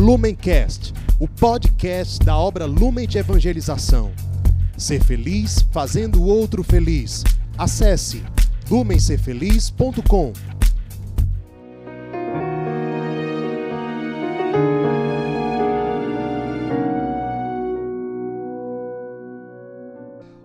Lumencast, o podcast da obra Lumen de Evangelização. Ser feliz fazendo o outro feliz. Acesse lumencerfeliz.com.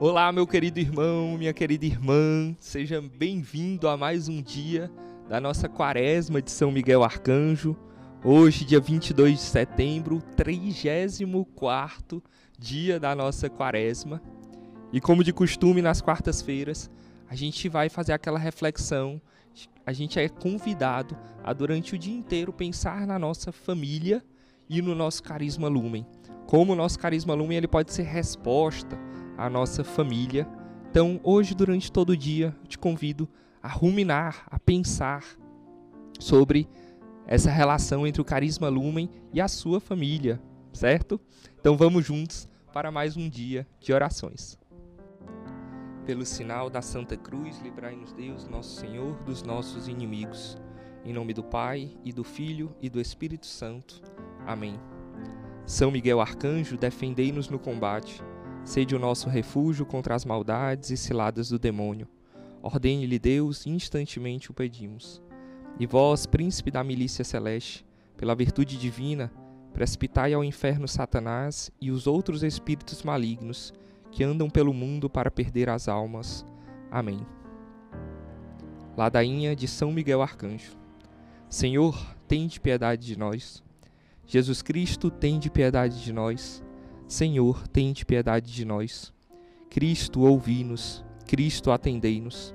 Olá, meu querido irmão, minha querida irmã, seja bem-vindo a mais um dia da nossa quaresma de São Miguel Arcanjo. Hoje, dia 22 de setembro, 34 dia da nossa quaresma. E como de costume, nas quartas-feiras, a gente vai fazer aquela reflexão. A gente é convidado a, durante o dia inteiro, pensar na nossa família e no nosso carisma lumen. Como o nosso carisma lumen ele pode ser resposta a nossa família. Então, hoje, durante todo o dia, eu te convido a ruminar, a pensar sobre essa relação entre o carisma lumen e a sua família, certo? Então, vamos juntos para mais um dia de orações. Pelo sinal da Santa Cruz, livrai-nos Deus, nosso Senhor, dos nossos inimigos. Em nome do Pai, e do Filho, e do Espírito Santo. Amém. São Miguel Arcanjo, defendei-nos no combate Sede o nosso refúgio contra as maldades e ciladas do demônio. Ordene-lhe Deus, instantemente o pedimos. E vós, príncipe da milícia celeste, pela virtude divina, precipitai ao inferno Satanás e os outros espíritos malignos que andam pelo mundo para perder as almas. Amém. Ladainha de São Miguel Arcanjo. Senhor, tende piedade de nós. Jesus Cristo, tende piedade de nós. Senhor, tende piedade de nós. Cristo, ouvi-nos. Cristo, atendei-nos.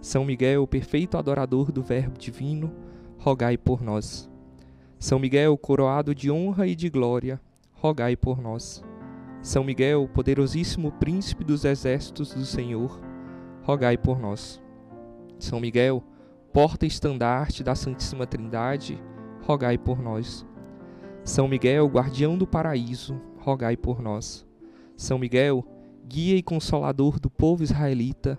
São Miguel, perfeito adorador do Verbo divino, rogai por nós. São Miguel, coroado de honra e de glória, rogai por nós. São Miguel, poderosíssimo príncipe dos exércitos do Senhor, rogai por nós. São Miguel, porta-estandarte da Santíssima Trindade, rogai por nós. São Miguel, guardião do paraíso, rogai por nós. São Miguel, guia e consolador do povo israelita,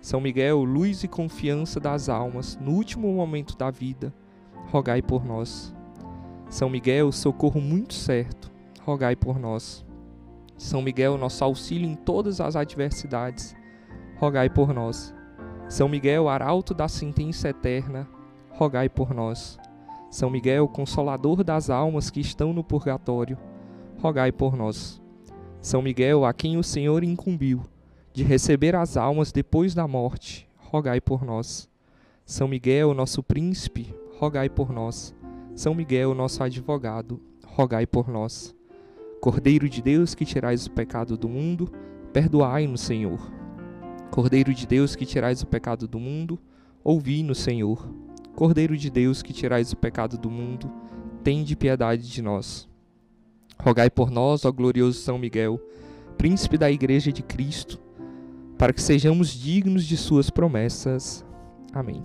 São Miguel, luz e confiança das almas, no último momento da vida, rogai por nós. São Miguel, socorro muito certo, rogai por nós. São Miguel, nosso auxílio em todas as adversidades, rogai por nós. São Miguel, arauto da sentença eterna, rogai por nós. São Miguel, consolador das almas que estão no purgatório, rogai por nós. São Miguel, a quem o Senhor incumbiu de receber as almas depois da morte, rogai por nós. São Miguel, nosso príncipe, rogai por nós. São Miguel, nosso advogado, rogai por nós. Cordeiro de Deus que tirais o pecado do mundo, perdoai-nos, Senhor. Cordeiro de Deus que tirais o pecado do mundo, ouvi-nos, Senhor. Cordeiro de Deus que tirais o pecado do mundo, tende piedade de nós. Rogai por nós, ó glorioso São Miguel, príncipe da Igreja de Cristo, para que sejamos dignos de Suas promessas. Amém.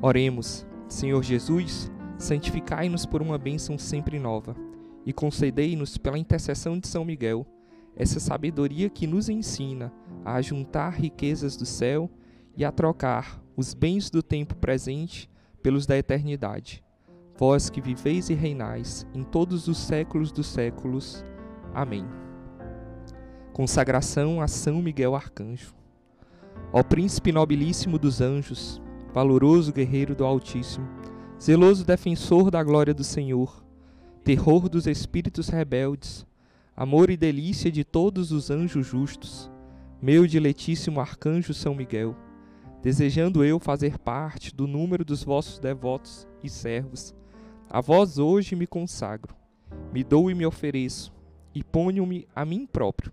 Oremos, Senhor Jesus, santificai-nos por uma bênção sempre nova e concedei-nos, pela intercessão de São Miguel, essa sabedoria que nos ensina a juntar riquezas do céu e a trocar os bens do tempo presente pelos da eternidade. Vós que viveis e reinais em todos os séculos dos séculos. Amém. Consagração a São Miguel Arcanjo. Ó príncipe nobilíssimo dos anjos, valoroso guerreiro do Altíssimo, zeloso defensor da glória do Senhor, terror dos espíritos rebeldes, amor e delícia de todos os anjos justos, meu diletíssimo arcanjo São Miguel, desejando eu fazer parte do número dos vossos devotos e servos, a vós hoje me consagro, me dou e me ofereço, e ponho-me a mim próprio,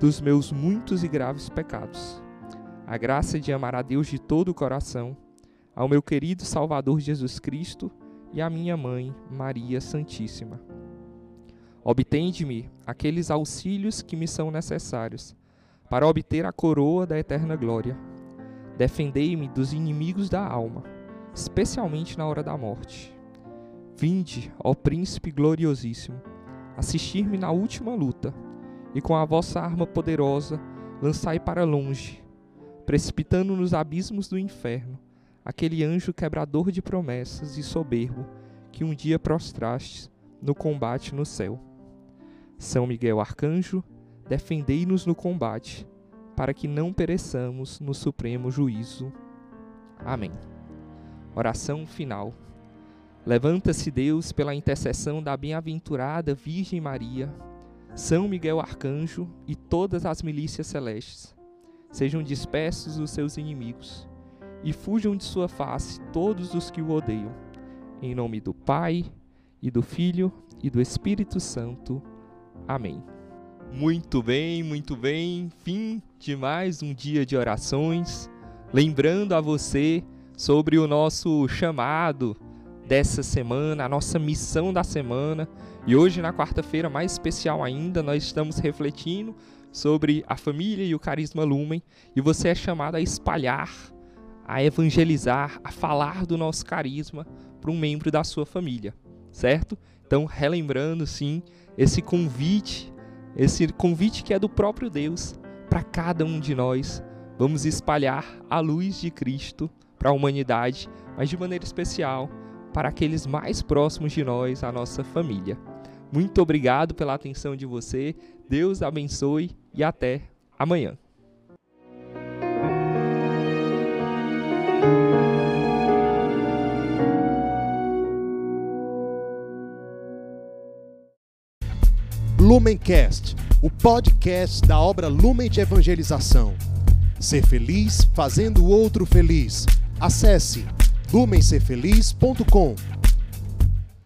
dos meus muitos e graves pecados. A graça de amar a Deus de todo o coração, ao meu querido Salvador Jesus Cristo e à minha mãe, Maria Santíssima. Obtende-me aqueles auxílios que me são necessários para obter a coroa da eterna glória. Defendei-me dos inimigos da alma, especialmente na hora da morte. Vinde, ó Príncipe gloriosíssimo, assistir-me na última luta, e com a vossa arma poderosa lançai para longe, precipitando nos abismos do inferno, aquele anjo quebrador de promessas e soberbo que um dia prostrastes no combate no céu. São Miguel Arcanjo, defendei-nos no combate, para que não pereçamos no supremo juízo. Amém. Oração final. Levanta-se Deus pela intercessão da bem-aventurada Virgem Maria, São Miguel Arcanjo e todas as milícias celestes. Sejam dispersos os seus inimigos e fujam de sua face todos os que o odeiam. Em nome do Pai, e do Filho, e do Espírito Santo. Amém. Muito bem, muito bem. Fim de mais um dia de orações. Lembrando a você sobre o nosso chamado dessa semana, a nossa missão da semana. E hoje, na quarta-feira, mais especial ainda, nós estamos refletindo sobre a família e o carisma Lumen. E você é chamado a espalhar, a evangelizar, a falar do nosso carisma para um membro da sua família, certo? Então, relembrando, sim, esse convite esse convite que é do próprio Deus para cada um de nós. Vamos espalhar a luz de Cristo para a humanidade, mas de maneira especial para aqueles mais próximos de nós, a nossa família. Muito obrigado pela atenção de você. Deus abençoe e até amanhã. Lumencast, o podcast da obra Lumen de Evangelização. Ser feliz fazendo o outro feliz. Acesse lumencerfeliz.com.